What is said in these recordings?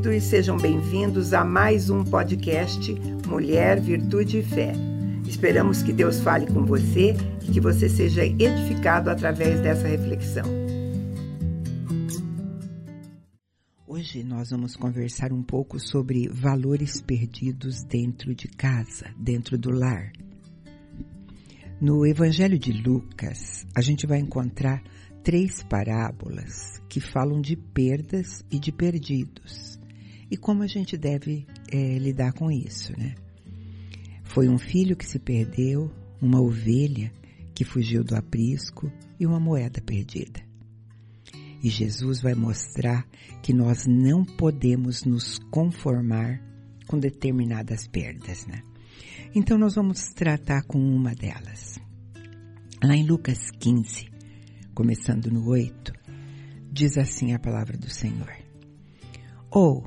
queridos, sejam bem-vindos a mais um podcast Mulher, Virtude e Fé. Esperamos que Deus fale com você e que você seja edificado através dessa reflexão. Hoje nós vamos conversar um pouco sobre valores perdidos dentro de casa, dentro do lar. No Evangelho de Lucas, a gente vai encontrar três parábolas que falam de perdas e de perdidos e como a gente deve é, lidar com isso, né? Foi um filho que se perdeu, uma ovelha que fugiu do aprisco e uma moeda perdida. E Jesus vai mostrar que nós não podemos nos conformar com determinadas perdas, né? Então nós vamos tratar com uma delas. Lá em Lucas 15, começando no 8, diz assim a palavra do Senhor. Ou,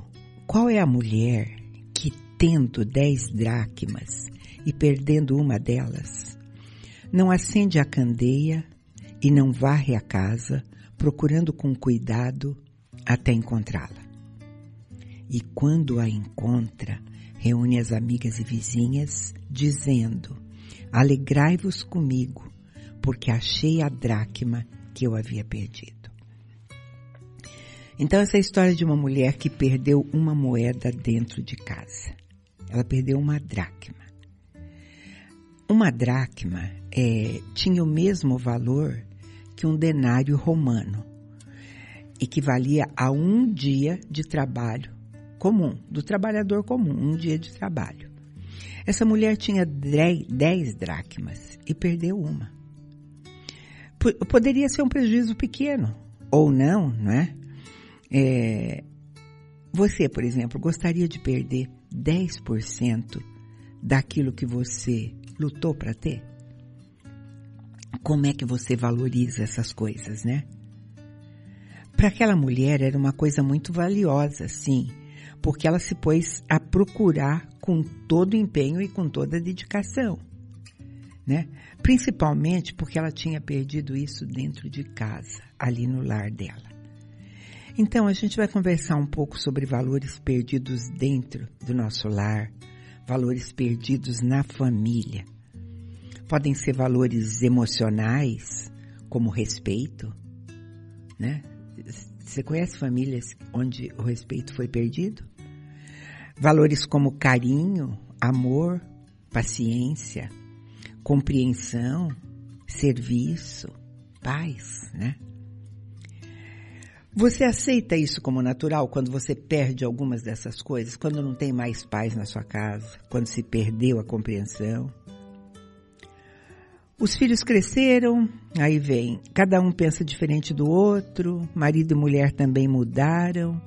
qual é a mulher que, tendo dez dracmas e perdendo uma delas, não acende a candeia e não varre a casa, procurando com cuidado até encontrá-la? E quando a encontra, reúne as amigas e vizinhas, dizendo: Alegrai-vos comigo, porque achei a dracma que eu havia perdido. Então, essa é história de uma mulher que perdeu uma moeda dentro de casa. Ela perdeu uma dracma. Uma dracma é, tinha o mesmo valor que um denário romano, equivalia a um dia de trabalho comum, do trabalhador comum, um dia de trabalho. Essa mulher tinha dez dracmas e perdeu uma. P poderia ser um prejuízo pequeno, ou não, não é? É? Você, por exemplo, gostaria de perder 10% daquilo que você lutou para ter? Como é que você valoriza essas coisas, né? Para aquela mulher era uma coisa muito valiosa, sim porque ela se pôs a procurar com todo empenho e com toda dedicação, né? Principalmente porque ela tinha perdido isso dentro de casa, ali no lar dela. Então a gente vai conversar um pouco sobre valores perdidos dentro do nosso lar, valores perdidos na família. Podem ser valores emocionais, como respeito, né? Você conhece famílias onde o respeito foi perdido? Valores como carinho, amor, paciência, compreensão, serviço, paz, né? Você aceita isso como natural quando você perde algumas dessas coisas? Quando não tem mais paz na sua casa? Quando se perdeu a compreensão? Os filhos cresceram, aí vem, cada um pensa diferente do outro, marido e mulher também mudaram,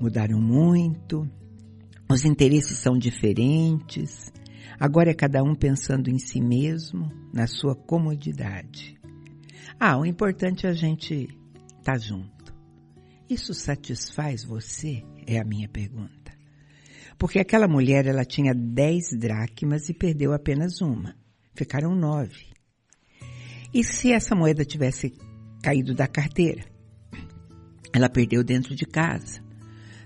mudaram muito. Os interesses são diferentes. Agora é cada um pensando em si mesmo, na sua comodidade. Ah, o importante é a gente estar tá junto. Isso satisfaz você? É a minha pergunta. Porque aquela mulher, ela tinha dez dracmas e perdeu apenas uma. Ficaram nove. E se essa moeda tivesse caído da carteira? Ela perdeu dentro de casa.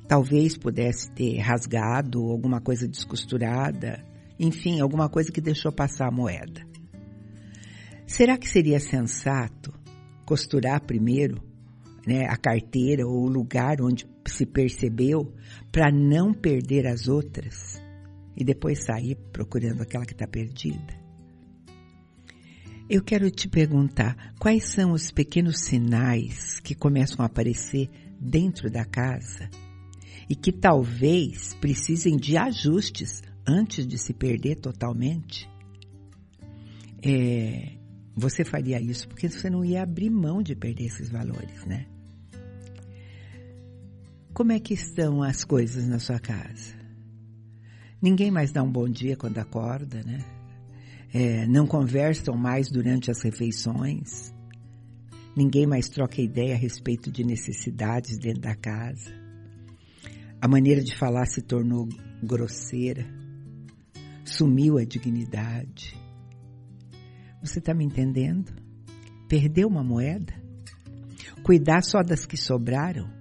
Talvez pudesse ter rasgado alguma coisa descosturada, enfim, alguma coisa que deixou passar a moeda. Será que seria sensato costurar primeiro né, a carteira ou o lugar onde se percebeu para não perder as outras e depois sair procurando aquela que está perdida? Eu quero te perguntar quais são os pequenos sinais que começam a aparecer dentro da casa e que talvez precisem de ajustes antes de se perder totalmente? É, você faria isso porque você não ia abrir mão de perder esses valores, né? Como é que estão as coisas na sua casa? Ninguém mais dá um bom dia quando acorda, né? É, não conversam mais durante as refeições. Ninguém mais troca ideia a respeito de necessidades dentro da casa. A maneira de falar se tornou grosseira. Sumiu a dignidade. Você está me entendendo? Perder uma moeda? Cuidar só das que sobraram?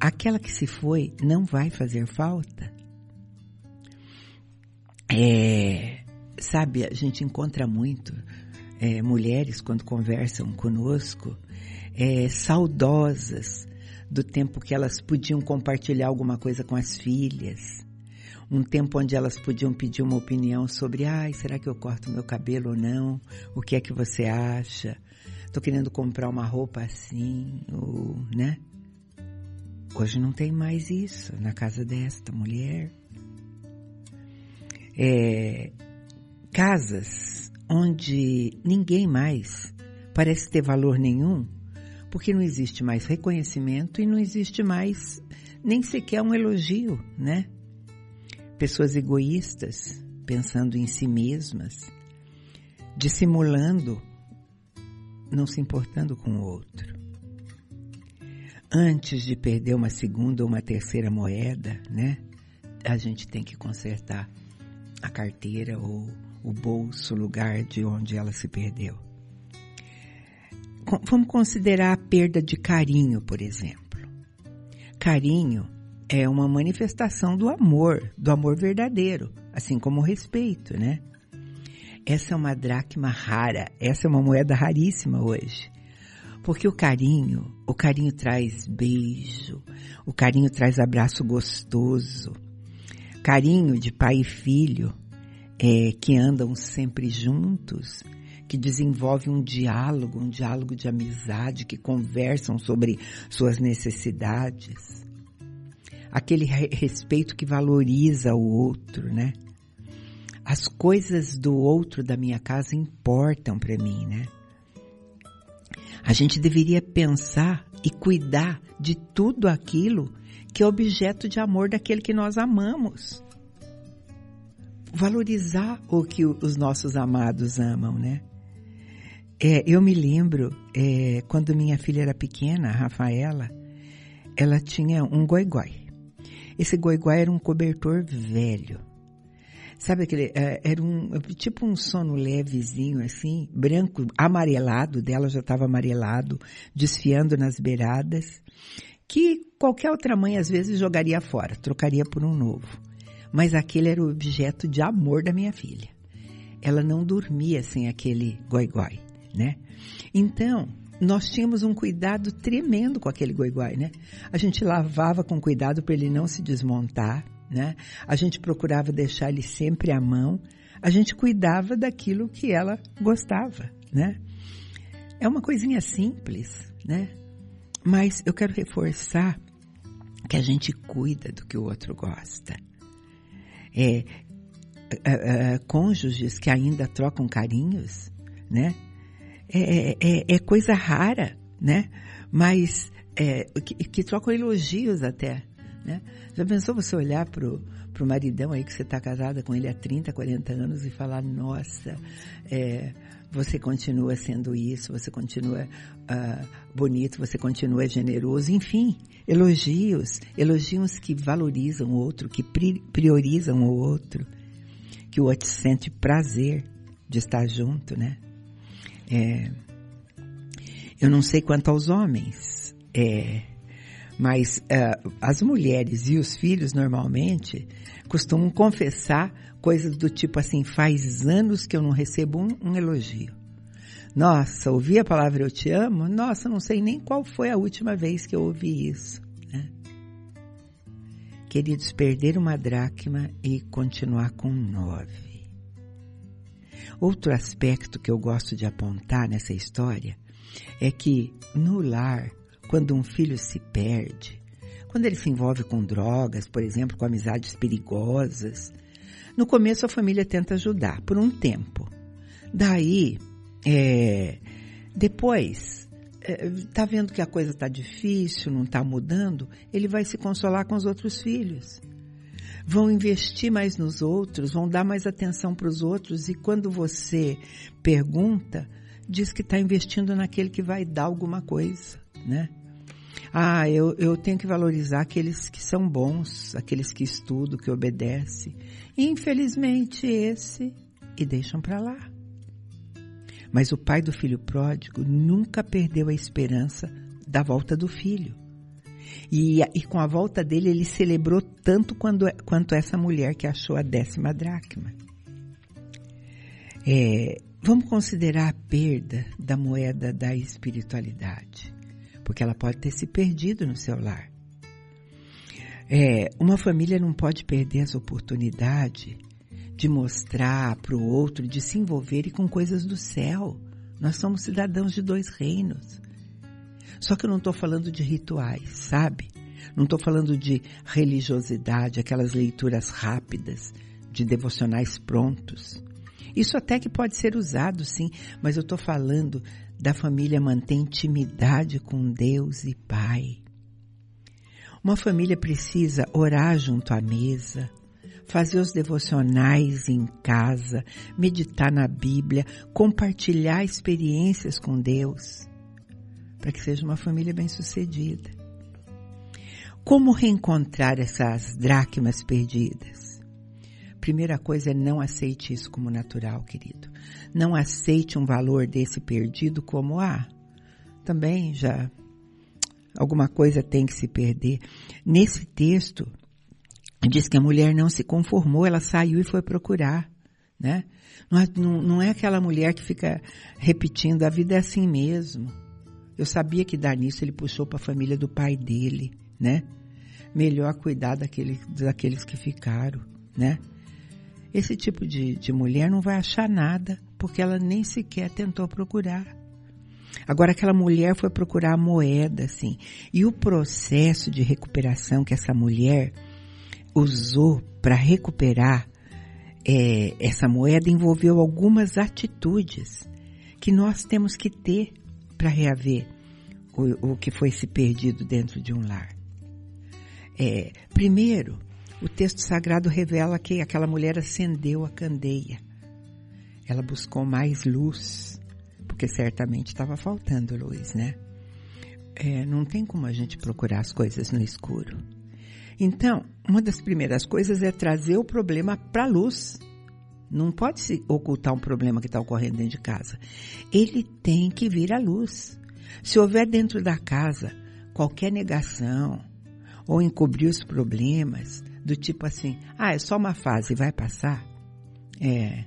Aquela que se foi não vai fazer falta? É, sabe, a gente encontra muito é, mulheres quando conversam conosco é, saudosas do tempo que elas podiam compartilhar alguma coisa com as filhas, um tempo onde elas podiam pedir uma opinião sobre, ai, será que eu corto meu cabelo ou não? O que é que você acha? Tô querendo comprar uma roupa assim, ou, né? Hoje não tem mais isso na casa desta mulher. É, casas onde ninguém mais parece ter valor nenhum, porque não existe mais reconhecimento e não existe mais nem sequer um elogio, né? Pessoas egoístas, pensando em si mesmas, dissimulando, não se importando com o outro. Antes de perder uma segunda ou uma terceira moeda, né? A gente tem que consertar a carteira ou o bolso, o lugar de onde ela se perdeu. Vamos considerar a perda de carinho, por exemplo. Carinho é uma manifestação do amor, do amor verdadeiro, assim como o respeito, né? Essa é uma dracma rara, essa é uma moeda raríssima hoje. Porque o carinho, o carinho traz beijo, o carinho traz abraço gostoso, carinho de pai e filho, é, que andam sempre juntos, que desenvolvem um diálogo, um diálogo de amizade, que conversam sobre suas necessidades. Aquele respeito que valoriza o outro, né? As coisas do outro da minha casa importam para mim, né? A gente deveria pensar e cuidar de tudo aquilo que é objeto de amor daquele que nós amamos. Valorizar o que os nossos amados amam, né? É, eu me lembro, é, quando minha filha era pequena, a Rafaela, ela tinha um goigói. Esse goigói era um cobertor velho. Sabe aquele, é, era um, tipo um sono levezinho assim, branco, amarelado, dela já estava amarelado, desfiando nas beiradas que qualquer outra mãe às vezes jogaria fora, trocaria por um novo. Mas aquele era o objeto de amor da minha filha. Ela não dormia sem aquele goi-goi, né? Então, nós tínhamos um cuidado tremendo com aquele goi-goi, né? A gente lavava com cuidado para ele não se desmontar, né? A gente procurava deixar ele sempre à mão. A gente cuidava daquilo que ela gostava, né? É uma coisinha simples, né? Mas eu quero reforçar que a gente cuida do que o outro gosta. É, é, é, cônjuges que ainda trocam carinhos, né? É, é, é, é coisa rara, né? Mas é, que, que, trocam elogios até, né? Já pensou você olhar pro, pro maridão aí que você está casada com ele há 30, 40 anos e falar, nossa, é, você continua sendo isso, você continua uh, bonito, você continua generoso, enfim, elogios, elogios que valorizam o outro, que priorizam o outro, que o outro sente prazer de estar junto, né? É, eu não sei quanto aos homens, é, mas uh, as mulheres e os filhos normalmente costumam confessar coisas do tipo assim, faz anos que eu não recebo um, um elogio. Nossa, ouvi a palavra eu te amo? Nossa, não sei nem qual foi a última vez que eu ouvi isso. Né? Queridos, perder uma dracma e continuar com nove. Outro aspecto que eu gosto de apontar nessa história é que no lar, quando um filho se perde, quando ele se envolve com drogas, por exemplo, com amizades perigosas, no começo a família tenta ajudar por um tempo. Daí, é, depois, é, tá vendo que a coisa está difícil, não está mudando, ele vai se consolar com os outros filhos. Vão investir mais nos outros, vão dar mais atenção para os outros e quando você pergunta, diz que está investindo naquele que vai dar alguma coisa, né? Ah, eu, eu tenho que valorizar aqueles que são bons, aqueles que estudam, que obedecem. Infelizmente esse e deixam para lá. Mas o pai do filho pródigo nunca perdeu a esperança da volta do filho. E, e com a volta dele, ele celebrou tanto quando, quanto essa mulher que achou a décima dracma. É, vamos considerar a perda da moeda da espiritualidade, porque ela pode ter se perdido no seu lar. É, uma família não pode perder essa oportunidade de mostrar para o outro, de se envolver com coisas do céu. Nós somos cidadãos de dois reinos. Só que eu não estou falando de rituais, sabe? Não estou falando de religiosidade, aquelas leituras rápidas, de devocionais prontos. Isso até que pode ser usado, sim, mas eu estou falando da família manter intimidade com Deus e Pai. Uma família precisa orar junto à mesa, fazer os devocionais em casa, meditar na Bíblia, compartilhar experiências com Deus, para que seja uma família bem-sucedida. Como reencontrar essas dracmas perdidas? Primeira coisa é não aceite isso como natural, querido. Não aceite um valor desse perdido como ah, também já alguma coisa tem que se perder. Nesse texto, diz que a mulher não se conformou, ela saiu e foi procurar, né? Não é, não, é aquela mulher que fica repetindo, a vida é assim mesmo. Eu sabia que dar nisso ele puxou para a família do pai dele, né? Melhor cuidar daquele, daqueles que ficaram, né? Esse tipo de, de mulher não vai achar nada, porque ela nem sequer tentou procurar. Agora aquela mulher foi procurar a moeda, assim. E o processo de recuperação que essa mulher usou para recuperar é, essa moeda envolveu algumas atitudes que nós temos que ter para reaver o, o, que foi se perdido dentro de um lar. É, primeiro, o texto sagrado revela que aquela mulher acendeu a candeia. Ela buscou mais luz, porque certamente estava faltando luz, né? É, não tem como a gente procurar as coisas no escuro. Então, uma das primeiras coisas é trazer o problema para a luz. Não pode se ocultar um problema que está ocorrendo dentro de casa. Ele tem que vir à luz. Se houver dentro da casa qualquer negação ou encobrir os problemas, do tipo assim, ah, é só uma fase, vai passar. É.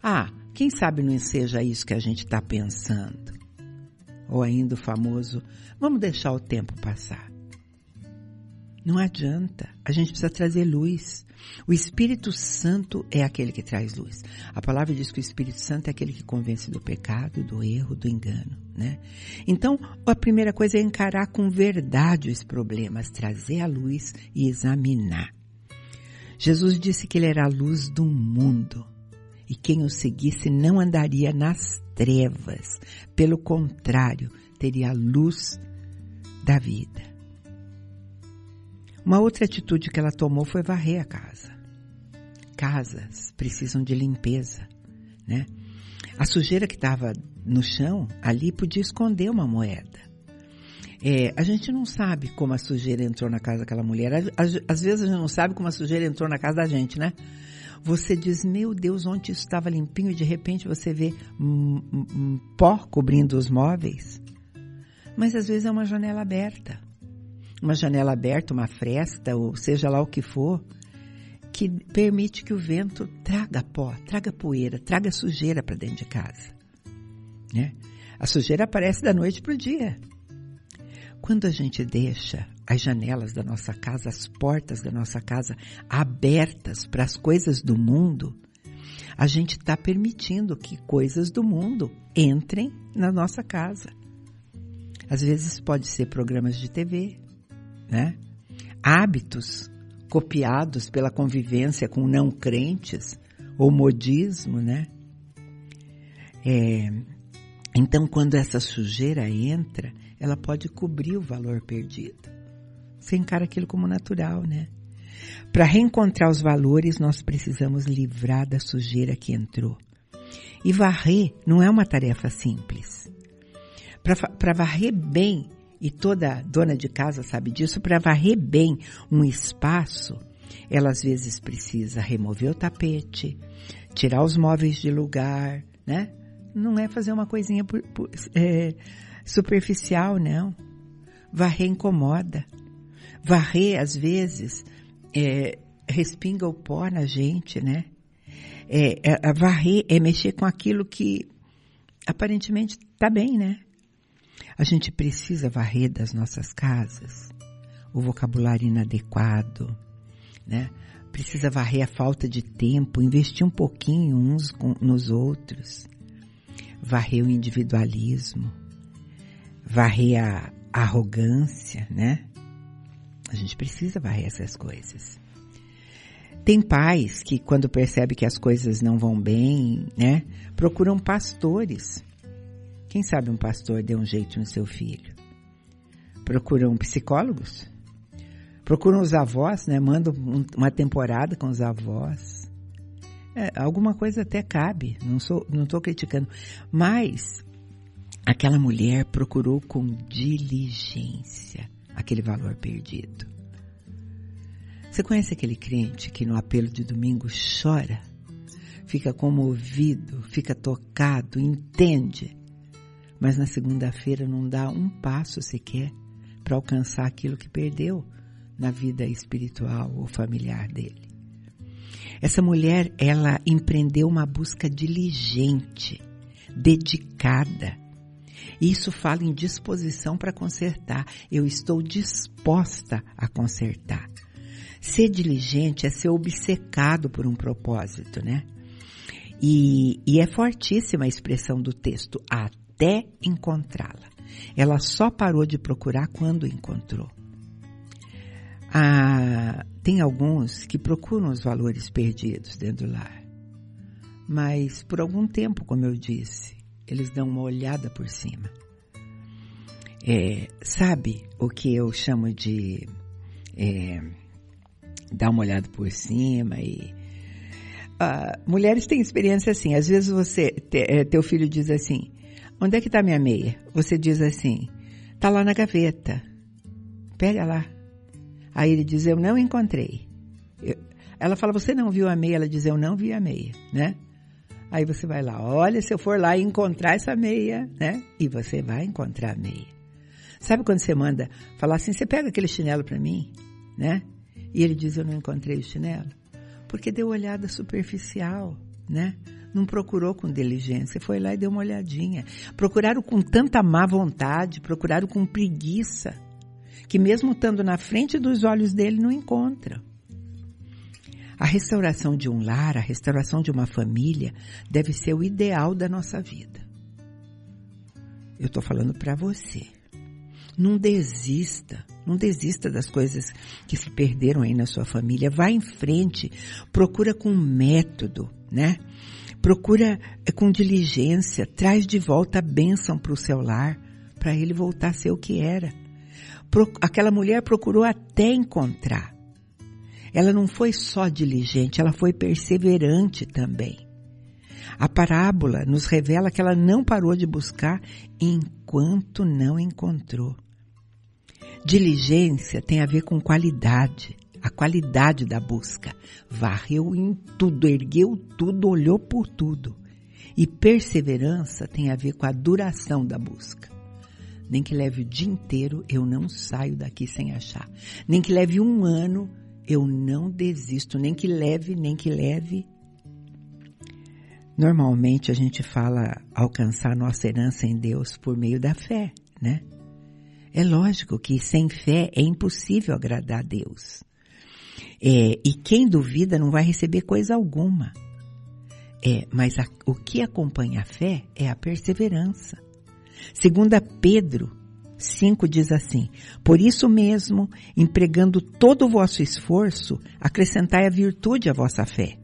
Ah, quem sabe não seja isso que a gente está pensando. Ou ainda o famoso, vamos deixar o tempo passar. Não adianta. A gente precisa trazer luz. O Espírito Santo é aquele que traz luz. A palavra diz que o Espírito Santo é aquele que convence do pecado, do erro, do engano, né? Então, a primeira coisa é encarar com verdade os problemas, trazer a luz e examinar. Jesus disse que ele era a luz do mundo. E quem o seguisse não andaria nas trevas. Pelo contrário, teria a luz da vida. Uma outra atitude que ela tomou foi varrer a casa. Casas precisam de limpeza, né? A sujeira que estava no chão ali podia esconder uma moeda. É, a gente não sabe como a sujeira entrou na casa daquela mulher. Às, vezes a gente não sabe como a sujeira entrou na casa da gente, né? Você diz, meu Deus, ontem isso estava limpinho e de repente você vê um, um, um pó cobrindo os móveis. Mas às vezes é uma janela aberta uma janela aberta, uma fresta, ou seja lá o que for, que permite que o vento traga pó, traga poeira, traga sujeira para dentro de casa. Né? A sujeira aparece da noite para o dia. Quando a gente deixa as janelas da nossa casa, as portas da nossa casa abertas para as coisas do mundo, a gente está permitindo que coisas do mundo entrem na nossa casa. Às vezes pode ser programas de TV, né? Hábitos copiados pela convivência com não crentes, ou modismo, né? É, então, quando essa sujeira entra, ela pode cobrir o valor perdido. Você encara aquilo como natural, né? Para reencontrar os valores, nós precisamos livrar da sujeira que entrou. E varrer não é uma tarefa simples. Para varrer bem, e toda dona de casa sabe disso, para varrer bem um espaço, ela às vezes precisa remover o tapete, tirar os móveis de lugar, né? não é fazer uma coisinha por, por, é, superficial, não. Varrer incomoda. Varrer, às vezes, é, respinga o pó na gente, né? É, é, varrer é mexer com aquilo que aparentemente está bem, né? A gente precisa varrer das nossas casas o vocabulário inadequado, né? Precisa varrer a falta de tempo, investir um pouquinho uns nos outros, varrer o individualismo, varrer a arrogância, né? A gente precisa varrer essas coisas. Tem pais que, quando percebe que as coisas não vão bem, né, procuram pastores. Quem sabe um pastor dê um jeito no seu filho? Procuram psicólogos? Procuram os avós, né? Mandam uma temporada com os avós. É, alguma coisa até cabe, não sou, não estou criticando. Mas aquela mulher procurou com diligência aquele valor perdido. Você conhece aquele crente que no apelo de domingo chora, fica comovido, fica tocado, entende, mas na segunda-feira não dá um passo sequer para alcançar aquilo que perdeu na vida espiritual ou familiar dele. Essa mulher, ela empreendeu uma busca diligente, dedicada. Isso fala em disposição para consertar. Eu estou disposta a consertar. Ser diligente é ser obcecado por um propósito, né? E, e é fortíssima a expressão do texto, até encontrá-la. Ela só parou de procurar quando encontrou. Ah, tem alguns que procuram os valores perdidos dentro do lar. Mas por algum tempo, como eu disse, eles dão uma olhada por cima. É, sabe o que eu chamo de é, dar uma olhada por cima e uh, mulheres têm experiência assim. Às vezes você, te, é, teu filho diz assim, onde é que está minha meia? Você diz assim, tá lá na gaveta. Pega lá. Aí ele diz, eu não encontrei. Eu, ela fala, você não viu a meia? Ela diz, eu não vi a meia, né? Aí você vai lá, olha, se eu for lá encontrar essa meia, né? E você vai encontrar a meia. Sabe quando você manda falar assim, você pega aquele chinelo para mim, né? E ele diz: Eu não encontrei o chinelo. Porque deu olhada superficial, né? Não procurou com diligência, foi lá e deu uma olhadinha. Procuraram com tanta má vontade, procuraram com preguiça, que mesmo estando na frente dos olhos dele, não encontra. A restauração de um lar, a restauração de uma família, deve ser o ideal da nossa vida. Eu estou falando para você. Não desista, não desista das coisas que se perderam aí na sua família. Vá em frente, procura com método, né? Procura eh, com diligência, traz de volta a bênção para o seu lar, para ele voltar a ser o que era. Aquela mulher procurou até encontrar. Ela não foi só diligente, ela foi perseverante também. A parábola nos revela que ela não parou de buscar enquanto não encontrou. Diligência tem a ver com qualidade, a qualidade da busca. Varreu em tudo, ergueu tudo, olhou por tudo. E perseverança tem a ver com a duração da busca. Nem que leve o dia inteiro, eu não saio daqui sem achar. Nem que leve um ano, eu não desisto. Nem que leve, nem que leve. Normalmente a gente fala alcançar nossa herança em Deus por meio da fé, né? É lógico que sem fé é impossível agradar a Deus. É, e quem duvida não vai receber coisa alguma. É, mas a, o que acompanha a fé é a perseverança. Segunda Pedro 5 diz assim: Por isso mesmo, empregando todo o vosso esforço, acrescentai a virtude à vossa fé,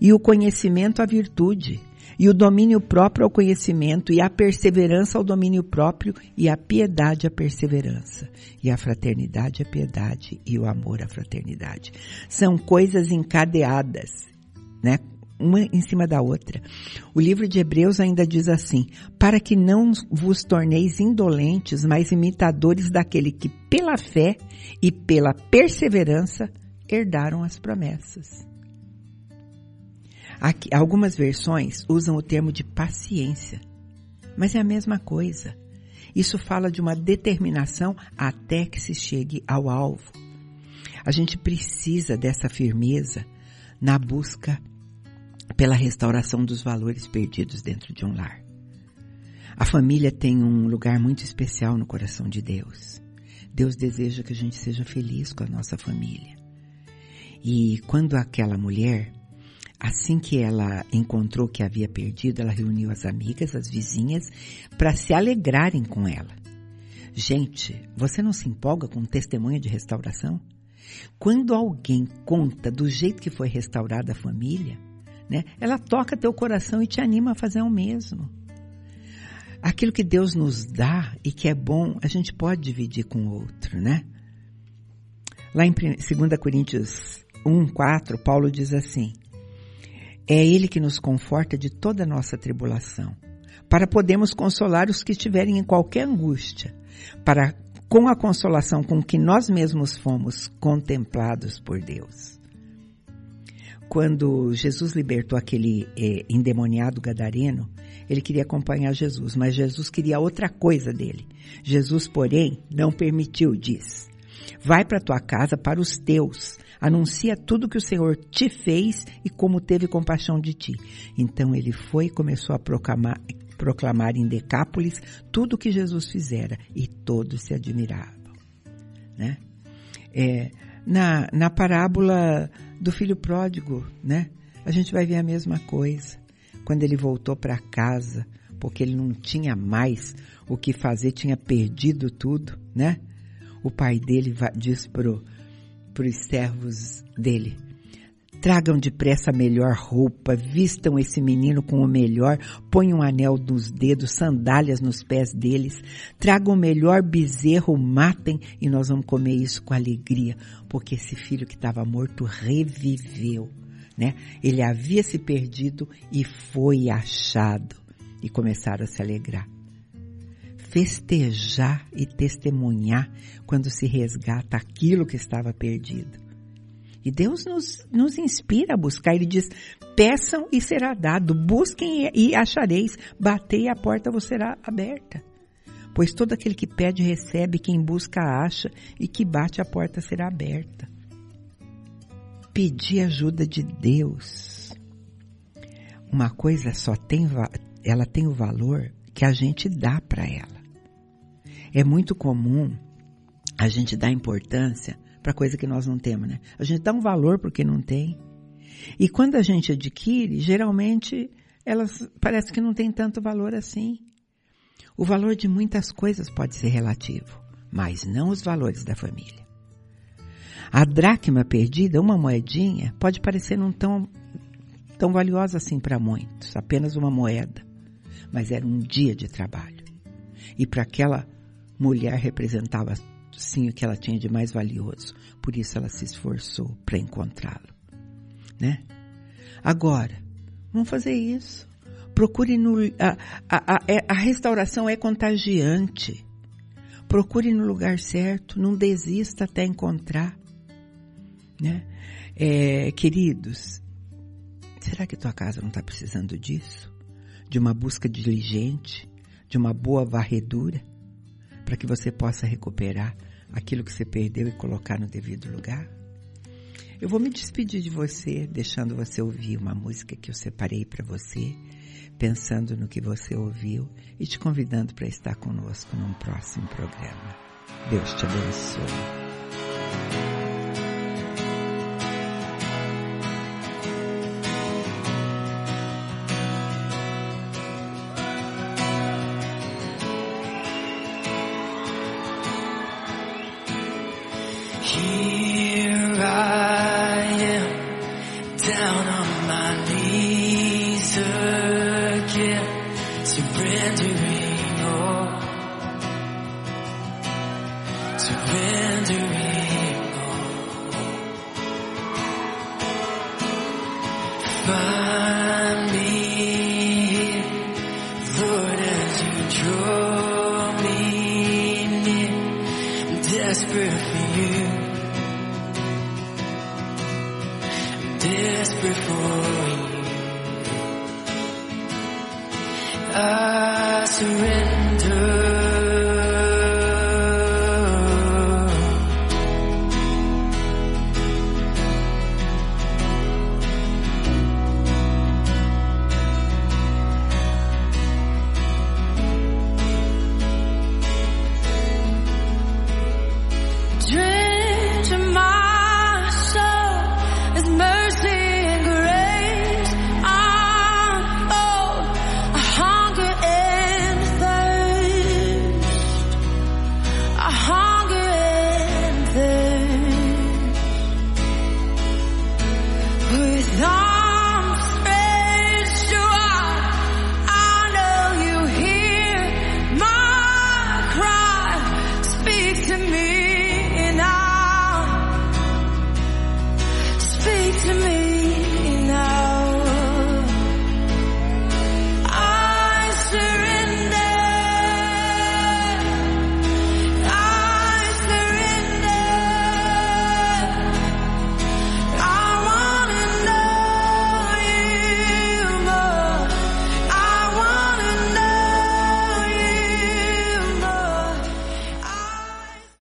e o conhecimento à virtude, e o domínio próprio ao conhecimento, e a perseverança ao domínio próprio, e a piedade à perseverança, e a fraternidade à piedade, e o amor à fraternidade. São coisas encadeadas, né? Uma em cima da outra. O livro de Hebreus ainda diz assim: para que não vos torneis indolentes, mas imitadores daquele que pela fé e pela perseverança herdaram as promessas. Aqui, algumas versões usam o termo de paciência, mas é a mesma coisa. Isso fala de uma determinação até que se chegue ao alvo. A gente precisa dessa firmeza na busca pela restauração dos valores perdidos dentro de um lar. A família tem um lugar muito especial no coração de Deus. Deus deseja que a gente seja feliz com a nossa família. E quando aquela mulher, assim que ela encontrou que havia perdido, ela reuniu as amigas, as vizinhas, para se alegrarem com ela. Gente, você não se empolga com um testemunho de restauração? Quando alguém conta do jeito que foi restaurada a família, né, ela toca teu coração e te anima a fazer o mesmo. Aquilo que Deus nos dá e que é bom, a gente pode dividir com o outro, né? Lá em 2 Coríntios 1, 4, Paulo diz assim: É Ele que nos conforta de toda a nossa tribulação, para podermos consolar os que estiverem em qualquer angústia, para com a consolação com que nós mesmos fomos contemplados por Deus. Quando Jesus libertou aquele eh, endemoniado gadareno, ele queria acompanhar Jesus, mas Jesus queria outra coisa dele. Jesus, porém, não permitiu, diz: Vai para tua casa, para os teus, anuncia tudo que o Senhor te fez e como teve compaixão de ti. Então ele foi e começou a proclamar, proclamar em Decápolis tudo o que Jesus fizera e todos se admiravam. Né? É, na, na parábola do filho pródigo, né? A gente vai ver a mesma coisa quando ele voltou para casa, porque ele não tinha mais o que fazer, tinha perdido tudo, né? O pai dele diz pro, pros servos dele, Tragam depressa a melhor roupa, vistam esse menino com o melhor, ponham um anel nos dedos, sandálias nos pés deles, tragam o melhor bezerro, matem e nós vamos comer isso com alegria, porque esse filho que estava morto reviveu né? Ele havia se perdido e foi achado. E começaram a se alegrar. Festejar e testemunhar quando se resgata aquilo que estava perdido. E Deus nos, nos inspira a buscar. Ele diz: peçam e será dado, busquem e achareis, batei e a porta vos será aberta. Pois todo aquele que pede recebe, quem busca acha, e que bate a porta será aberta pedir ajuda de Deus. Uma coisa só tem, ela tem o valor que a gente dá para ela. É muito comum a gente dar importância para coisa que nós não temos, né? A gente dá um valor porque não tem. E quando a gente adquire, geralmente elas parece que não tem tanto valor assim. O valor de muitas coisas pode ser relativo, mas não os valores da família. A dracma perdida, uma moedinha, pode parecer não tão, tão valiosa assim para muitos, apenas uma moeda. Mas era um dia de trabalho. E para aquela mulher representava sim o que ela tinha de mais valioso. Por isso ela se esforçou para encontrá-lo. Né? Agora, vamos fazer isso. Procure no. A, a, a, é, a restauração é contagiante. Procure no lugar certo, não desista até encontrar. Né? É, queridos, será que tua casa não está precisando disso? De uma busca diligente, de uma boa varredura, para que você possa recuperar aquilo que você perdeu e colocar no devido lugar? Eu vou me despedir de você, deixando você ouvir uma música que eu separei para você, pensando no que você ouviu e te convidando para estar conosco num próximo programa. Deus te abençoe. Find me, Lord, as you draw.